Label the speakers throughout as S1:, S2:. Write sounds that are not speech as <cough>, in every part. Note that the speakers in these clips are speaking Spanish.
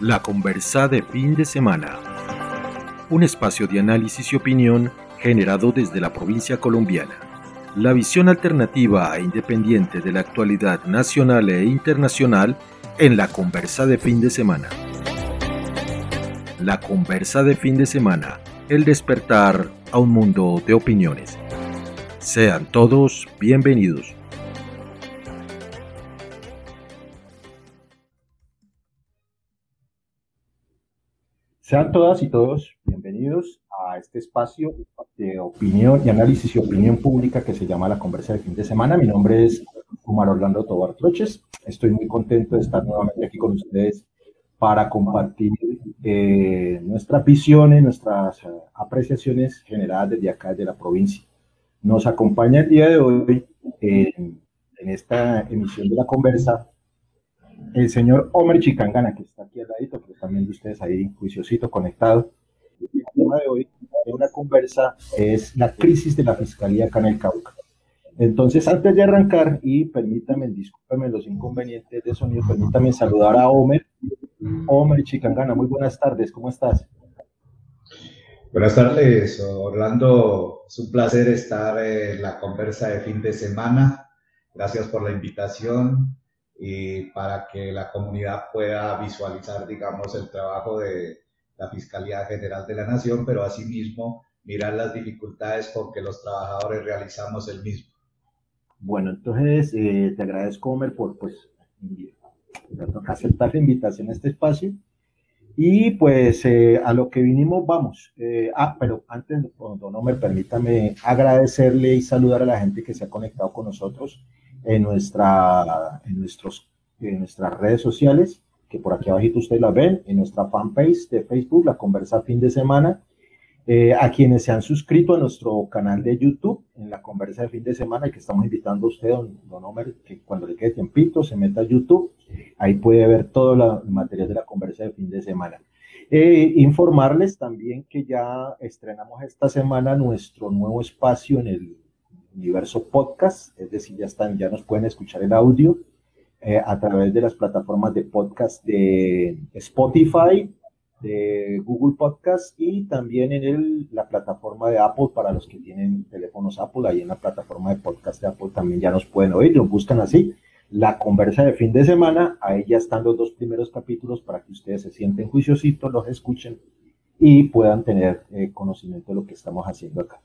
S1: La conversa de fin de semana. Un espacio de análisis y opinión generado desde la provincia colombiana. La visión alternativa e independiente de la actualidad nacional e internacional en la conversa de fin de semana. La conversa de fin de semana. El despertar a un mundo de opiniones. Sean todos bienvenidos.
S2: Sean todas y todos bienvenidos a este espacio de opinión y análisis y opinión pública que se llama La Conversa de Fin de Semana. Mi nombre es Omar Orlando Tobar Troches. Estoy muy contento de estar nuevamente aquí con ustedes para compartir eh, nuestras visiones, nuestras eh, apreciaciones generadas desde acá, desde la provincia. Nos acompaña el día de hoy en esta emisión de la conversa el señor Omer Chicangana, que está aquí al ladito, que también de ustedes ahí, juiciosito, conectado. El tema de hoy de una conversa es la crisis de la fiscalía acá en el Cauca. Entonces, antes de arrancar, y permítame, discúlpeme los inconvenientes de sonido, permítame saludar a Omer. Omer Chicangana, muy buenas tardes, ¿cómo estás?
S3: Buenas tardes, Orlando. Es un placer estar en la conversa de fin de semana. Gracias por la invitación y para que la comunidad pueda visualizar, digamos, el trabajo de la Fiscalía General de la Nación, pero asimismo mirar las dificultades con que los trabajadores realizamos el mismo.
S2: Bueno, entonces eh, te agradezco, Homer, por pues, aceptar la invitación a este espacio. Y pues eh, a lo que vinimos vamos. Eh, ah, pero antes, don Homer, permítame agradecerle y saludar a la gente que se ha conectado con nosotros en, nuestra, en, nuestros, en nuestras redes sociales, que por aquí abajito ustedes la ven, en nuestra fanpage de Facebook, La Conversa Fin de Semana, eh, a quienes se han suscrito a nuestro canal de YouTube, en La Conversa de Fin de Semana, y que estamos invitando a usted, don, don Homer, que cuando le quede tiempito se meta a YouTube, ahí puede ver todo el material de La Conversa de Fin de Semana. Eh, informarles también que ya estrenamos esta semana nuestro nuevo espacio en el universo podcast, es decir, ya están, ya nos pueden escuchar el audio eh, a través de las plataformas de podcast de Spotify, de Google Podcast y también en el, la plataforma de Apple para los que tienen teléfonos Apple, ahí en la plataforma de podcast de Apple también ya nos pueden oír, nos buscan así. La conversa de fin de semana, ahí ya están los dos primeros capítulos para que ustedes se sienten juiciositos, los escuchen y puedan tener eh, conocimiento de lo que estamos haciendo acá.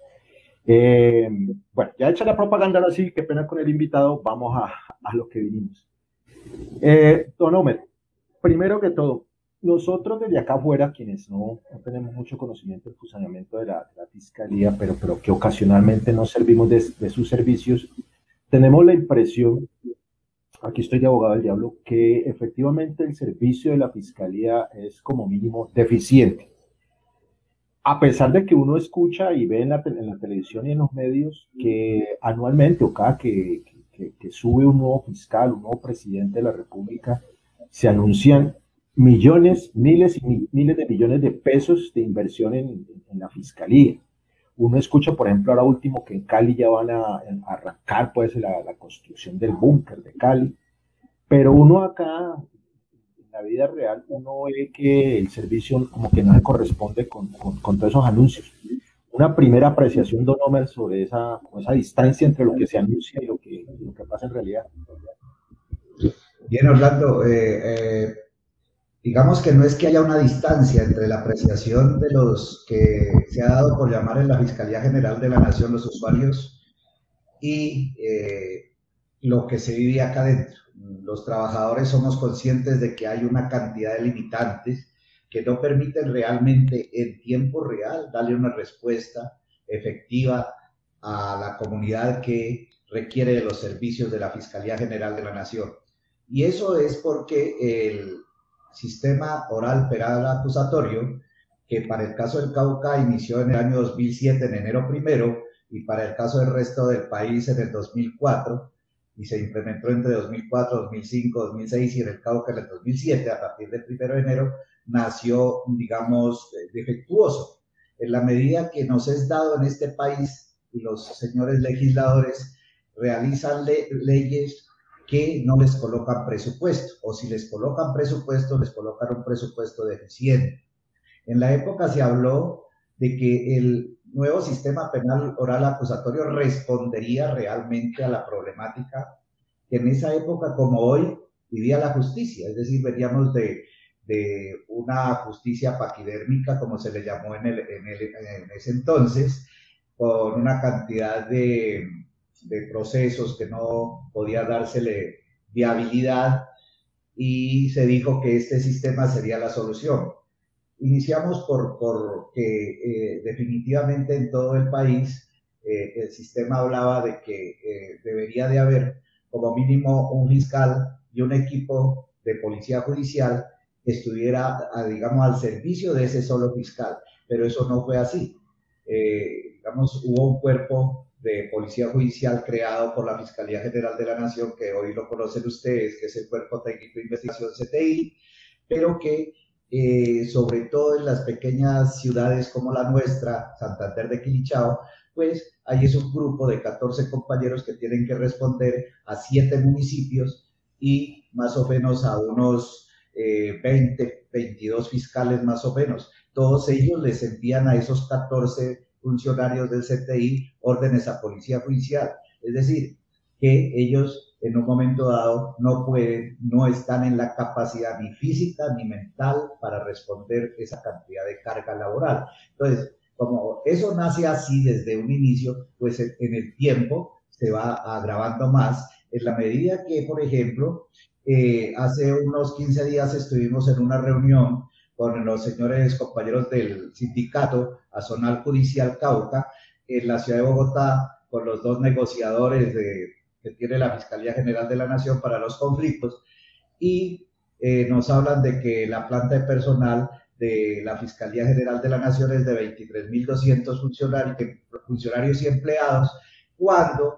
S2: Eh, bueno, ya hecha la propaganda ahora sí, qué pena con el invitado, vamos a, a lo que vinimos. Eh, don Homer, primero que todo, nosotros desde acá afuera, quienes no, no tenemos mucho conocimiento del funcionamiento de la, de la, fiscalía, pero, pero que ocasionalmente nos servimos de, de sus servicios, tenemos la impresión, aquí estoy de abogado del diablo, que efectivamente el servicio de la fiscalía es como mínimo deficiente a pesar de que uno escucha y ve en la, en la, televisión y en los medios que anualmente o cada que, sube un nuevo fiscal, un nuevo presidente de la República, se anuncian millones, miles y miles de millones de pesos de inversión en, la fiscalía. Uno escucha, por ejemplo, ahora último que en Cali ya van a, arrancar pues la construcción del búnker de Cali, pero uno acá la vida real uno ve que el servicio como que no se corresponde con, con, todos esos anuncios. Una primera apreciación, Don Homer, sobre esa, esa distancia entre lo que se anuncia y lo que, lo que pasa en realidad.
S3: Bien, Orlando, eh, eh, digamos que no es que haya una distancia entre la apreciación de los que se ha dado por llamar en la Fiscalía General de la Nación los usuarios y eh, lo que se vive acá dentro los trabajadores somos conscientes de que hay una cantidad de limitantes que no permiten realmente en tiempo real darle una respuesta efectiva a la comunidad que requiere de los servicios de la Fiscalía General de la Nación. Y eso es porque el sistema oral penal acusatorio, que para el caso del Cauca inició en el año 2007, en enero primero, y para el caso del resto del país en el 2004, y se implementó entre 2004, 2005, 2006 y en el Cauca en el 2007, a partir del 1 de enero, nació, digamos, eh, defectuoso. En la medida que nos es dado en este país y los señores legisladores realizan le leyes que no les colocan presupuesto, o si les colocan presupuesto, les colocan un presupuesto deficiente. En la época se habló de que el nuevo sistema penal oral acusatorio respondería realmente a la problemática que en esa época como hoy vivía la justicia, es decir, veníamos de, una justicia paquidérmica, como se le llamó en, en, ese entonces, con una cantidad de, de procesos que no podía dársele viabilidad y se dijo que este sistema sería la solución. Iniciamos por, por que eh, definitivamente en todo el país eh, el sistema hablaba de que eh, debería de haber como mínimo un fiscal y un equipo de policía judicial que estuviera, digamos, al servicio de ese solo fiscal, pero eso no fue así. digamos, hubo un cuerpo de policía judicial creado por la Fiscalía General de la Nación, que hoy lo conocen ustedes, que es el Cuerpo Técnico de Investigación CTI, pero que eh, sobre todo en las pequeñas ciudades como la nuestra, Santander de Quilichao, pues ahí es un grupo de 14 compañeros que tienen que responder a 7 municipios y más o menos a unos 20, eh, 22 fiscales más o menos. Todos ellos les envían a esos 14 funcionarios del CTI órdenes a policía judicial. Es decir, que ellos en un momento dado no pueden, no están en la capacidad ni física ni mental para responder esa cantidad de carga laboral. Entonces, como eso nace así desde un inicio, pues en el tiempo se va agravando más en la medida que, por ejemplo, eh, hace unos 15 días estuvimos en una reunión con los señores compañeros del sindicato Azonal Judicial Cauca en la ciudad de Bogotá con los dos negociadores de, que tiene la Fiscalía General de la Nación para los conflictos y eh, nos hablan de que la planta de personal de la Fiscalía General de la Nación es de 23.200 funcionarios, funcionarios y empleados, cuando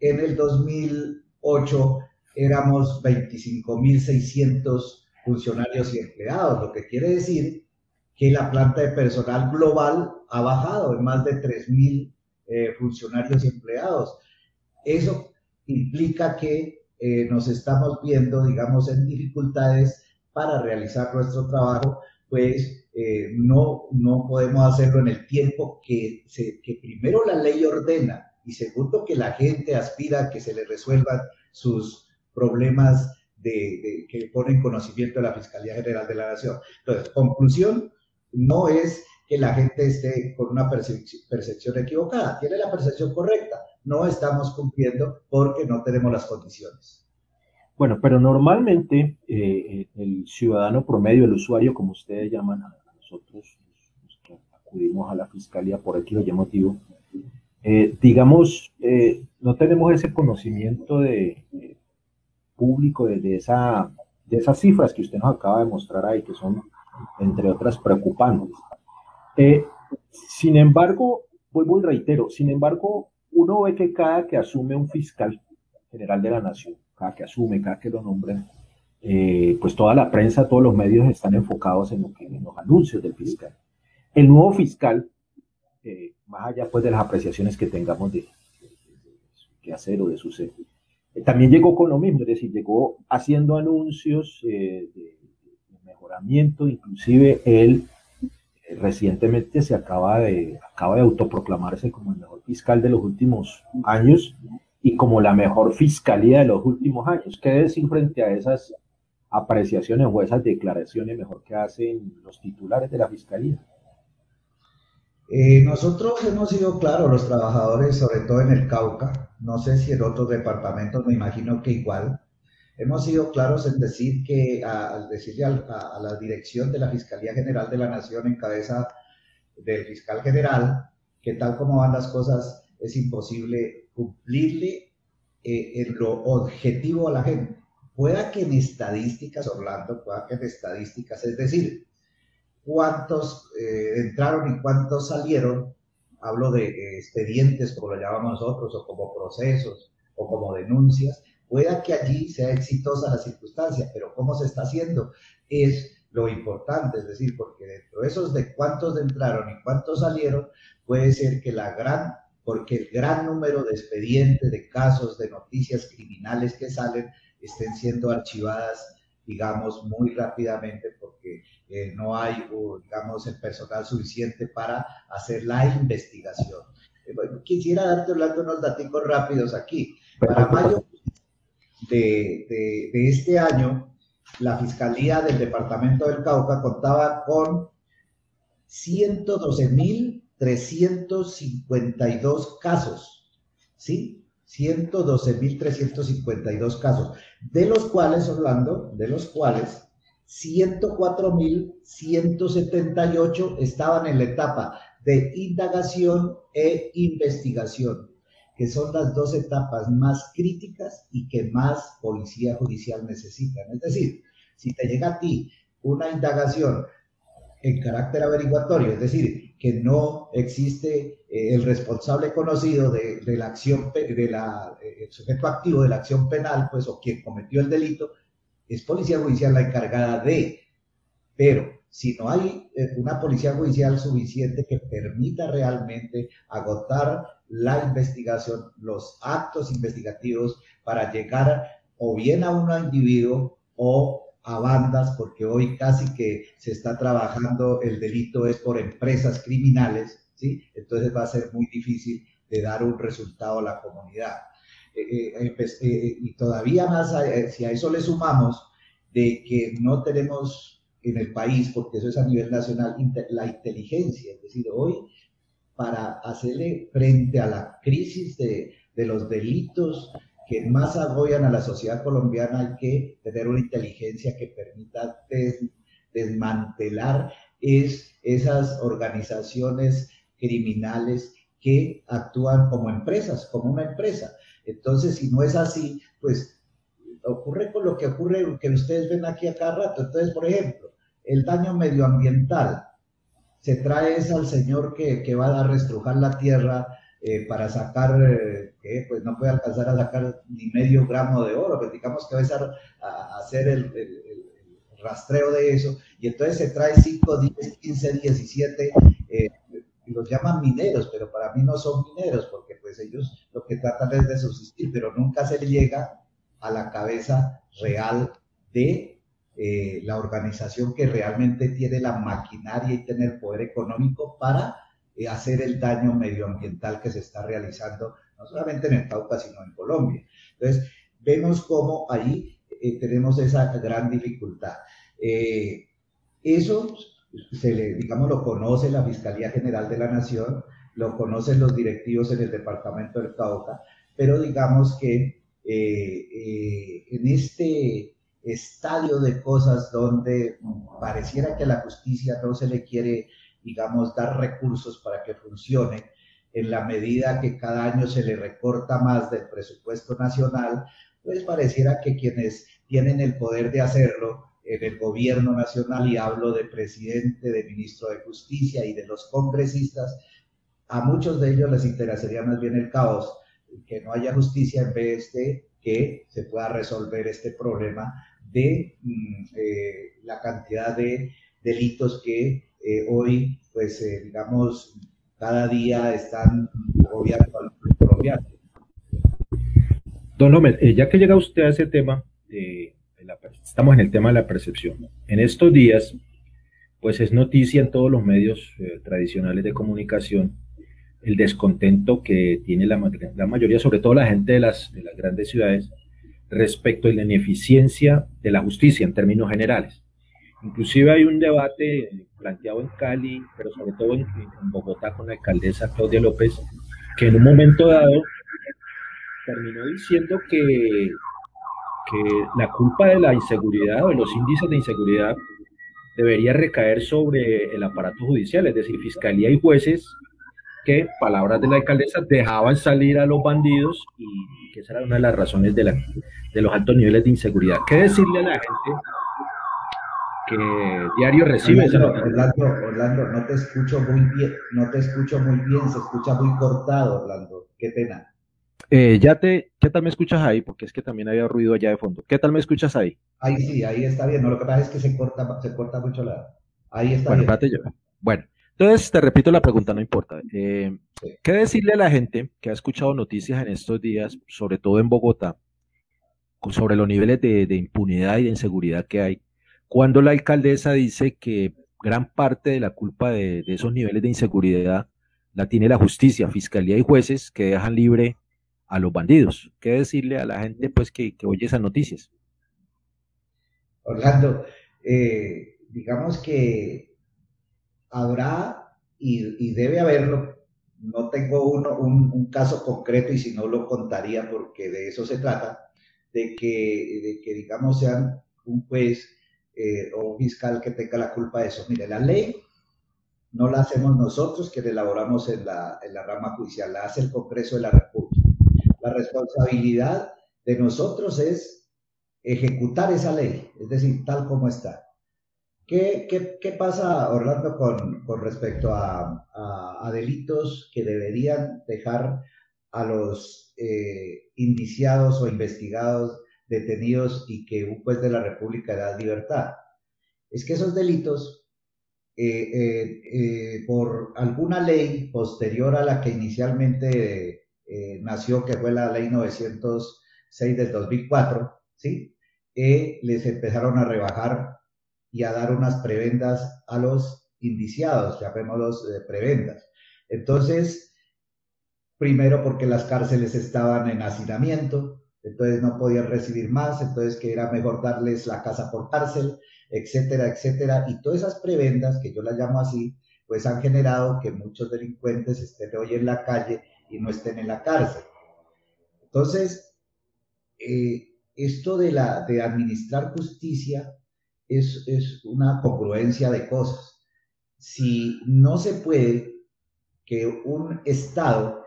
S3: en el 2008 éramos 25.600 funcionarios y empleados, lo que quiere decir que la planta de personal global ha bajado en más de 3.000 eh, funcionarios y empleados. Eso implica que eh, nos estamos viendo, digamos, en dificultades para realizar nuestro trabajo, pues eh, no, no podemos hacerlo en el tiempo que, se, que primero la ley ordena y segundo que la gente aspira a que se le resuelvan sus problemas de, que pone en conocimiento de la Fiscalía General de la Nación. Entonces, conclusión, no es que la gente esté con una percepción, equivocada, tiene la percepción correcta, no estamos cumpliendo porque no tenemos las condiciones.
S2: Bueno, pero normalmente eh, el ciudadano promedio, el usuario, como ustedes llaman a nosotros, acudimos a la fiscalía por X o Y motivo, eh, digamos, eh, no tenemos ese conocimiento de, público de, esa, de esas cifras que usted nos acaba de mostrar ahí, que son, entre otras, preocupantes. Eh, sin embargo, vuelvo y reitero, sin embargo, uno ve que cada que asume un fiscal general de la nación, cada que asume, cada que lo nombren, eh, pues toda la prensa, todos los medios están enfocados en, los anuncios del fiscal. El nuevo fiscal, eh, más allá pues de las apreciaciones que tengamos de, qué hacer o de su ser, también llegó con lo mismo, es decir, llegó haciendo anuncios eh, de, mejoramiento, inclusive él eh, recientemente se acaba de, acaba de autoproclamarse como el fiscal de los últimos años y como la mejor fiscalía de los últimos años. ¿Qué decir frente a esas apreciaciones o esas declaraciones mejor que hacen los titulares de la fiscalía?
S3: Eh, nosotros hemos sido claros, los trabajadores, sobre todo en el Cauca, no sé si en otros departamentos, me imagino que igual, hemos sido claros en decir que, al decirle a, la dirección de la Fiscalía General de la Nación en cabeza del fiscal general, que tal como van las cosas, es imposible cumplirle eh, en lo objetivo a la gente. Pueda que en estadísticas, Orlando, pueda que en estadísticas, es decir, cuántos eh, entraron y cuántos salieron, hablo de eh, expedientes, como lo llamamos nosotros, o como procesos, o como denuncias, pueda que allí sea exitosa la circunstancia, pero cómo se está haciendo es lo importante, es decir, porque dentro de esos de cuántos entraron y cuántos salieron, puede ser que la gran, porque el gran número de expedientes, de casos, de noticias criminales que salen, estén siendo archivadas, digamos, muy rápidamente porque eh, no hay, digamos, el personal suficiente para hacer la investigación. Eh, quisiera darte unos datos rápidos aquí. Para mayo de, de este año, la Fiscalía del Departamento del Cauca contaba con 112.352 casos, ¿sí? 112.352 casos, de los cuales, Orlando, de los cuales 104.178 estaban en la etapa de indagación e investigación, que son las dos etapas más críticas y que más policía judicial necesitan. Es decir, si te llega a ti una indagación en carácter averiguatorio, es decir, que no existe eh, el responsable conocido de, la acción, de la, eh, sujeto activo de la acción penal, pues, o quien cometió el delito, es policía judicial la encargada de, pero si no hay eh, una policía judicial suficiente que permita realmente agotar la investigación, los actos investigativos para llegar o bien a un individuo o a bandas, porque hoy casi que se está trabajando, el delito es por empresas criminales, ¿sí? Entonces va a ser muy difícil de dar un resultado a la comunidad. Eh, eh, pues, eh, y todavía más, si a eso le sumamos de que no tenemos en el país, porque eso es a nivel nacional, la inteligencia, es decir, hoy para hacerle frente a la crisis de, los delitos que más agobian a la sociedad colombiana, hay que tener una inteligencia que permita desmantelar es, esas organizaciones criminales que actúan como empresas, como una empresa. Entonces, si no es así, pues ocurre con lo que ocurre, que ustedes ven aquí a cada rato. Entonces, por ejemplo, el daño medioambiental. Se trae es al señor que, que va a restrujar la tierra eh, para sacar, eh, que pues no puede alcanzar a sacar ni medio gramo de oro, pero digamos que va a, hacer el, rastreo de eso, y entonces se trae 5, 10, 15, 17, y los llaman mineros, pero para mí no son mineros, porque pues ellos lo que tratan es de subsistir, pero nunca se llega a la cabeza real de eh, la organización que realmente tiene la maquinaria y tener poder económico para eh, hacer el daño medioambiental que se está realizando, no solamente en el Cauca, sino en Colombia. Entonces, vemos cómo ahí eh, tenemos esa gran dificultad. Eh, eso, se le, digamos, lo conoce la Fiscalía General de la Nación, lo conocen los directivos en el Departamento del Cauca, pero digamos que en este estadio de cosas donde pareciera que la justicia no se le quiere digamos, dar recursos para que funcione en la medida que cada año se le recorta más del presupuesto nacional, pues pareciera que quienes tienen el poder de hacerlo en el gobierno nacional, y hablo de presidente, de ministro de justicia y de los congresistas, a muchos de ellos les interesaría más bien el caos, que no haya justicia en vez de que se pueda resolver este problema de mm, eh, la cantidad de delitos que eh, hoy, pues, eh, digamos, cada día están gobierno al colombiano.
S2: Don Homer, eh, ya que llega usted a ese tema, estamos en el tema de la percepción. En estos días, pues es noticia en todos los medios tradicionales de comunicación el descontento que tiene la, la, mayoría, sobre todo la gente de las, de las grandes ciudades, respecto a la ineficiencia de la justicia en términos generales. Inclusive hay un debate planteado en Cali, pero sobre todo en, Bogotá con la alcaldesa Claudia López, que en un momento dado terminó diciendo que la culpa de la inseguridad o de los índices de inseguridad debería recaer sobre el aparato judicial, es decir, fiscalía y jueces que, palabras de la alcaldesa, dejaban salir a los bandidos y que esa era una de las razones de, la, de los altos niveles de inseguridad. ¿Qué decirle a la gente que diario recibe.
S3: Orlando, Orlando, no te escucho muy bien, no te escucho muy bien, se escucha muy cortado, Orlando. Qué pena.
S2: Eh, ya te, ¿qué tal me escuchas ahí? Porque es que también había ruido allá de fondo. ¿Qué tal me escuchas ahí?
S3: Ahí sí, ahí está bien. No, lo que pasa es que se corta, se corta mucho la. Ahí está
S2: bueno,
S3: bien.
S2: Bueno, entonces te repito la pregunta, no importa. Eh, ¿Qué decirle a la gente que ha escuchado noticias en estos días, sobre todo en Bogotá,
S1: sobre los niveles de, impunidad y de inseguridad que hay, cuando la alcaldesa dice que gran parte de la culpa de, esos niveles de inseguridad la tiene la justicia, fiscalía y jueces que dejan libre a los bandidos. ¿Qué decirle a la gente pues que, oye esas noticias?
S3: Orlando, eh, digamos que habrá y, debe haberlo. No tengo uno, un, caso concreto y si no lo contaría porque de eso se trata, de que, de que digamos sean un juez eh, o un fiscal que tenga la culpa de eso. Mire, la ley no la hacemos nosotros que la elaboramos en la, en la rama judicial, la hace el Congreso de la República. La responsabilidad de nosotros es ejecutar esa ley, es decir, tal como está. ¿Qué, qué, qué pasa, Orlando, con, con respecto a, a, delitos que deberían dejar a los eh, indiciados o investigados detenidos y que un juez de la República da libertad? Es que esos delitos, eh, eh, por alguna ley posterior a la que inicialmente nació, que fue la ley 906 del 2004, ¿sí? les empezaron a rebajar y a dar unas prebendas a los indiciados, llamémoslos eh, prebendas. Entonces, primero porque las cárceles estaban en hacinamiento, entonces no podían recibir más, entonces que era mejor darles la casa por cárcel, etcétera, etcétera. Y todas esas prebendas, que yo las llamo así, pues han generado que muchos delincuentes estén hoy en la calle y no estén en la cárcel. Entonces, eh, esto de, la, de administrar justicia es, una congruencia de cosas. Si no se puede que un Estado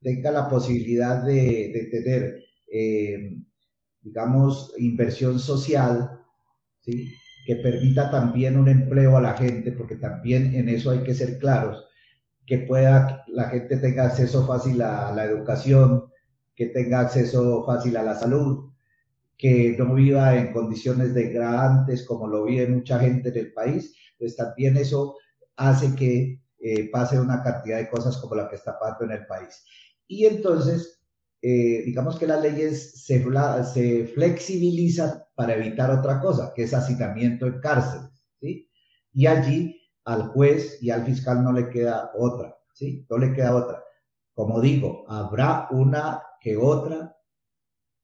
S3: tenga la posibilidad de, tener, eh, digamos, inversión social, ¿sí? que permita también un empleo a la gente, porque también en eso hay que ser claros, que pueda la gente tenga acceso fácil a la educación, que tenga acceso fácil a la salud, que no viva en condiciones degradantes como lo vive mucha gente en el país, pues también eso hace que eh, pase una cantidad de cosas como la que está pasando en el país. Y entonces, eh, digamos que las leyes se, se flexibilizan para evitar otra cosa, que es hacinamiento en cárceles, ¿sí? Y allí al juez y al fiscal no le queda otra, ¿sí? No le queda otra. Como digo, habrá una que otra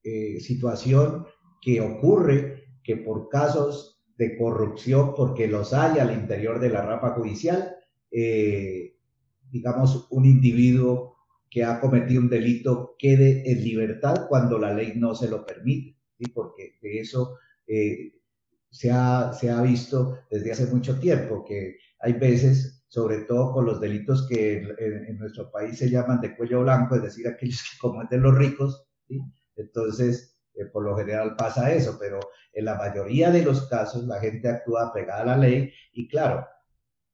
S3: eh, situación que ocurre que por casos de corrupción, porque los hay al interior de la rama judicial, eh, digamos, un individuo que ha cometido un delito quede en libertad cuando la ley no se lo permite, ¿sí? porque de eso eh, se, ha, se ha visto desde hace mucho tiempo, que hay veces, sobre todo con los delitos que en, nuestro país se llaman de cuello blanco, es decir, aquellos que cometen los ricos, ¿sí? Entonces, eh, por lo general pasa eso, pero en la mayoría de los casos la gente actúa pegada a la ley y claro,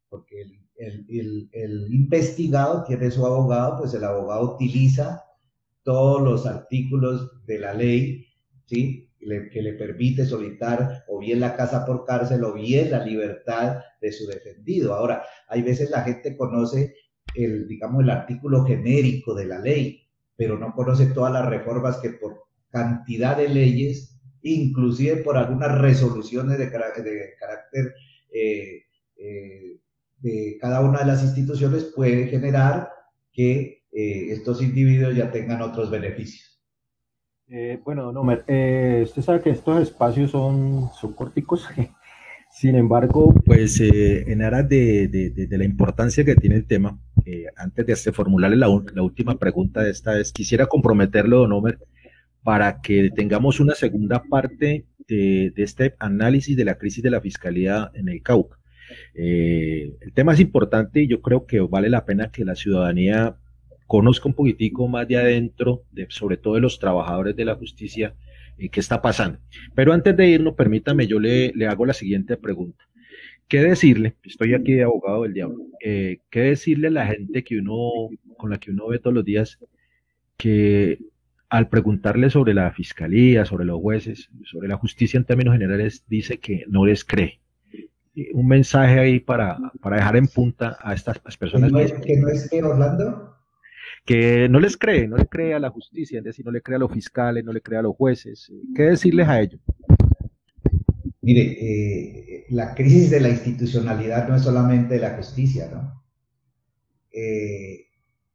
S3: porque el, investigado tiene su abogado, pues el abogado utiliza todos los artículos de la ley, ¿sí? que le permite solicitar o bien la casa por cárcel o bien la libertad de su defendido. Ahora, hay veces la gente conoce el, digamos, el artículo genérico de la ley, pero no conoce todas las reformas que por cantidad de leyes, inclusive por algunas resoluciones de, carácter eh, eh, de cada una de las instituciones, puede generar que eh, estos individuos ya tengan otros beneficios.
S2: bueno, no, usted sabe que estos espacios son, son corticos. <laughs> Sin embargo, pues en aras de, la importancia que tiene el tema, antes de formularle la, última pregunta de esta vez, quisiera comprometerlo, don Homer, para que tengamos una segunda parte de, este análisis de la crisis de la fiscalía en el Cauca. Eh, el tema es importante y yo creo que vale la pena que la ciudadanía conozca un poquitico más de adentro, de, sobre todo de los trabajadores de la justicia, qué está pasando. Pero antes de irnos, permítame, yo le hago la siguiente pregunta. ¿Qué decirle? Estoy aquí de abogado del diablo. Eh, ¿Qué decirle a la gente que uno, con la que uno ve todos los días que al preguntarle sobre la fiscalía, sobre los jueces, sobre la justicia en términos generales, dice que no les cree. Un mensaje ahí para, para dejar en punta a estas personas.
S3: ¿Que no es, que no es que Orlando?
S2: que no les cree, no le cree a la justicia, es decir, no le cree a los fiscales, no le cree a los jueces. ¿Qué decirles a ellos?
S3: Mire, eh, la crisis de la institucionalidad no es solamente de la justicia, ¿no? Eh,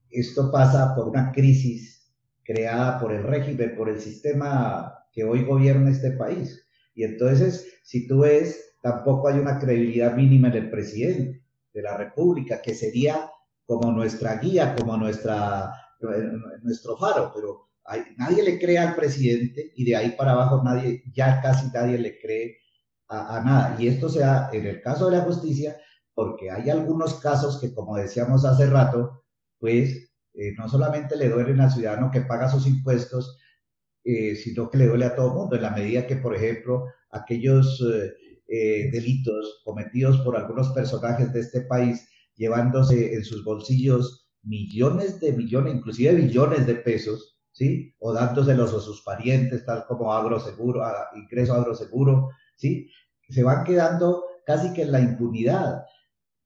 S3: esto pasa por una crisis creada por el régimen, por el sistema que hoy gobierna este país. Y entonces, si tú ves, tampoco hay una credibilidad mínima en el presidente de la República, que sería como nuestra guía, como nuestra, nuestro faro, pero nadie le cree al presidente y de ahí para abajo nadie, ya casi nadie le cree a, nada. Y esto se da en el caso de la justicia, porque hay algunos casos que, como decíamos hace rato, pues eh, no solamente le duelen al ciudadano que paga sus impuestos, eh, sino que le duele a todo el mundo, en la medida que, por ejemplo, aquellos eh, delitos cometidos por algunos personajes de este país, llevándose en sus bolsillos millones de millones, inclusive billones de pesos, ¿sí? O dándoselos a sus parientes, tal como agroseguro, ingreso agroseguro, ¿sí? Se van quedando casi que en la impunidad,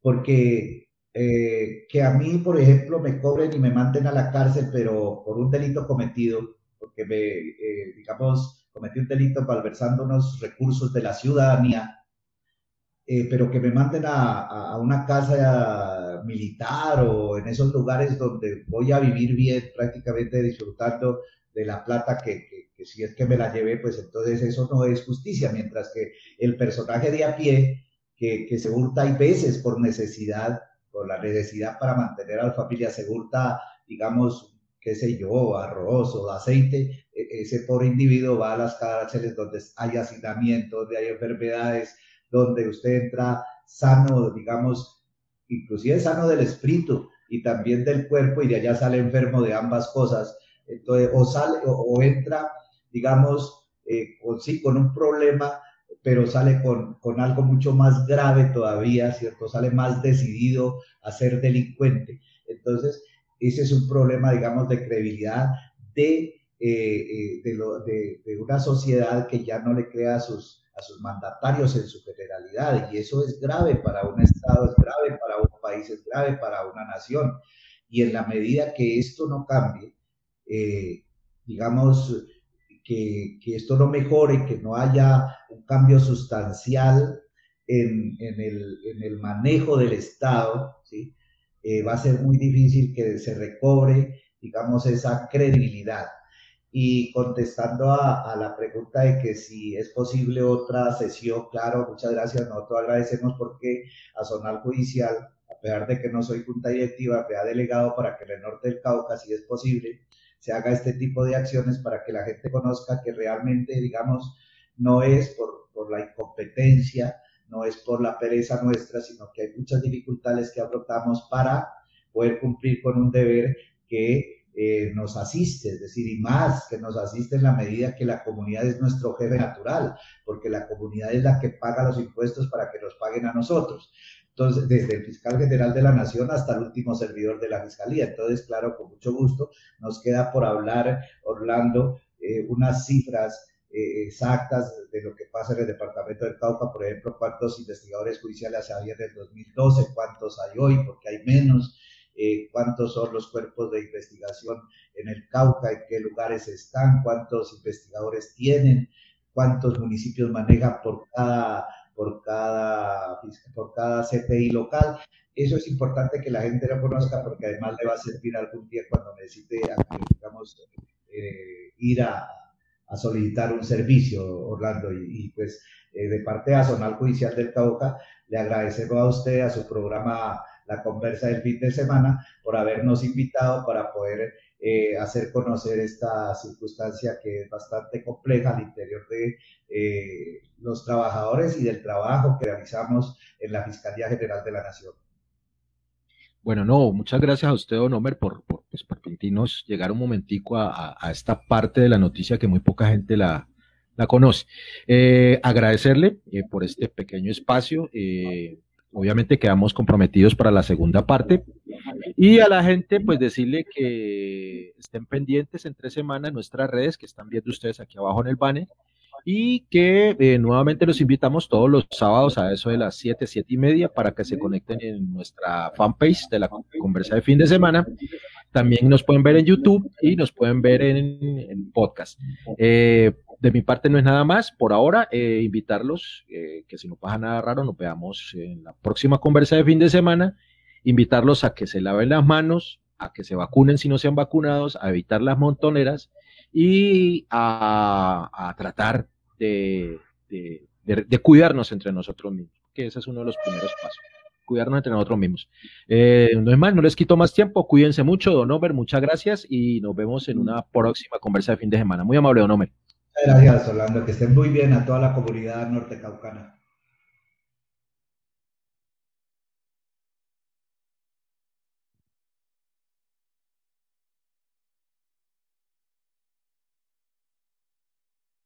S3: porque eh, que a mí, por ejemplo, me cobren y me manden a la cárcel, pero por un delito cometido, porque me, eh, digamos, cometí un delito malversando unos recursos de la ciudadanía, eh, pero que me manden a, a, una casa militar o en esos lugares donde voy a vivir bien, prácticamente disfrutando de la plata que, que, si es que me la llevé, pues entonces eso no es justicia, mientras que el personaje de a pie, que, que se hurta hay veces por necesidad, por la necesidad para mantener a la familia, se hurta, digamos, qué sé yo, arroz o aceite, e, ese pobre individuo va a las cárceles donde hay hacinamiento, donde hay enfermedades, donde usted entra sano, digamos, inclusive sano del espíritu y también del cuerpo y de allá sale enfermo de ambas cosas. Entonces, o sale o, entra, digamos, eh, con, sí, con un problema, pero sale con, con, algo mucho más grave todavía, ¿cierto? Sale más decidido a ser delincuente. Entonces, ese es un problema, digamos, de credibilidad de, eh, eh, de, lo, de, de, una sociedad que ya no le crea a sus, a sus mandatarios en su generalidad. Y eso es grave para un Estado, es grave para un país, es grave para una nación. Y en la medida que esto no cambie, eh, digamos, que, que, esto no mejore, que no haya un cambio sustancial en, en, el, en el, manejo del Estado, ¿sí? Eh, va a ser muy difícil que se recobre, digamos, esa credibilidad. Y contestando a, a, la pregunta de que si es posible otra sesión, claro, muchas gracias, nosotros agradecemos porque a Zonal Judicial, a pesar de que no soy junta directiva, me ha delegado para que en el norte del Cauca, si es posible, se haga este tipo de acciones para que la gente conozca que realmente, digamos, no es por, la incompetencia, no es por la pereza nuestra, sino que hay muchas dificultades que afrontamos para poder cumplir con un deber que eh, nos asiste, es decir, y más que nos asiste en la medida que la comunidad es nuestro jefe natural, porque la comunidad es la que paga los impuestos para que nos paguen a nosotros. Entonces, desde el fiscal general de la Nación hasta el último servidor de la Fiscalía. Entonces, claro, con mucho gusto, nos queda por hablar, Orlando, eh, unas cifras eh, exactas de lo que pasa en el departamento del Cauca, por ejemplo, cuántos investigadores judiciales había en el 2012, cuántos hay hoy, porque hay menos, eh, cuántos son los cuerpos de investigación en el Cauca, en qué lugares están, cuántos investigadores tienen, cuántos municipios manejan por cada por cada, por cada CPI local. Eso es importante que la gente lo conozca porque además le va a servir algún día cuando necesite, digamos, eh, ir a, a, solicitar un servicio, Orlando. Y, pues eh, de parte de Azonal Judicial del Cauca, le agradecemos a usted, a su programa La Conversa del fin de semana, por habernos invitado para poder eh, hacer conocer esta circunstancia que es bastante compleja al interior de eh, los trabajadores y del trabajo que realizamos en la Fiscalía General de la Nación.
S2: Bueno, no, muchas gracias a usted, don Homer, por, por, pues, permitirnos llegar un momentico a, a, esta parte de la noticia que muy poca gente la, la conoce. Eh, agradecerle eh, por este pequeño espacio. Obviamente quedamos comprometidos para la segunda parte. Y a la gente, pues decirle que estén pendientes en tres semanas nuestras redes que están viendo ustedes aquí abajo en el banner. y que eh, nuevamente los invitamos todos los sábados a eso de las 7, 7 y media para que se conecten en nuestra fanpage de la conversa de fin de semana. También nos pueden ver en YouTube y nos pueden ver en, podcast. Eh, de mi parte no es nada más. Por ahora, eh, invitarlos, que si no pasa nada raro, nos veamos en la próxima conversa de fin de semana. Invitarlos a que se laven las manos, a que se vacunen si no se han vacunados, a evitar las montoneras y a, tratar de, cuidarnos entre nosotros mismos, que ese es uno de los primeros pasos, cuidarnos entre nosotros mismos. Eh, no es más, no les quito más tiempo, cuídense mucho, Don Omer, muchas gracias y nos vemos en una próxima conversa de fin de semana. Muy amable, Don Omer.
S3: Gracias, Orlando, que estén muy bien a toda la comunidad norte caucana.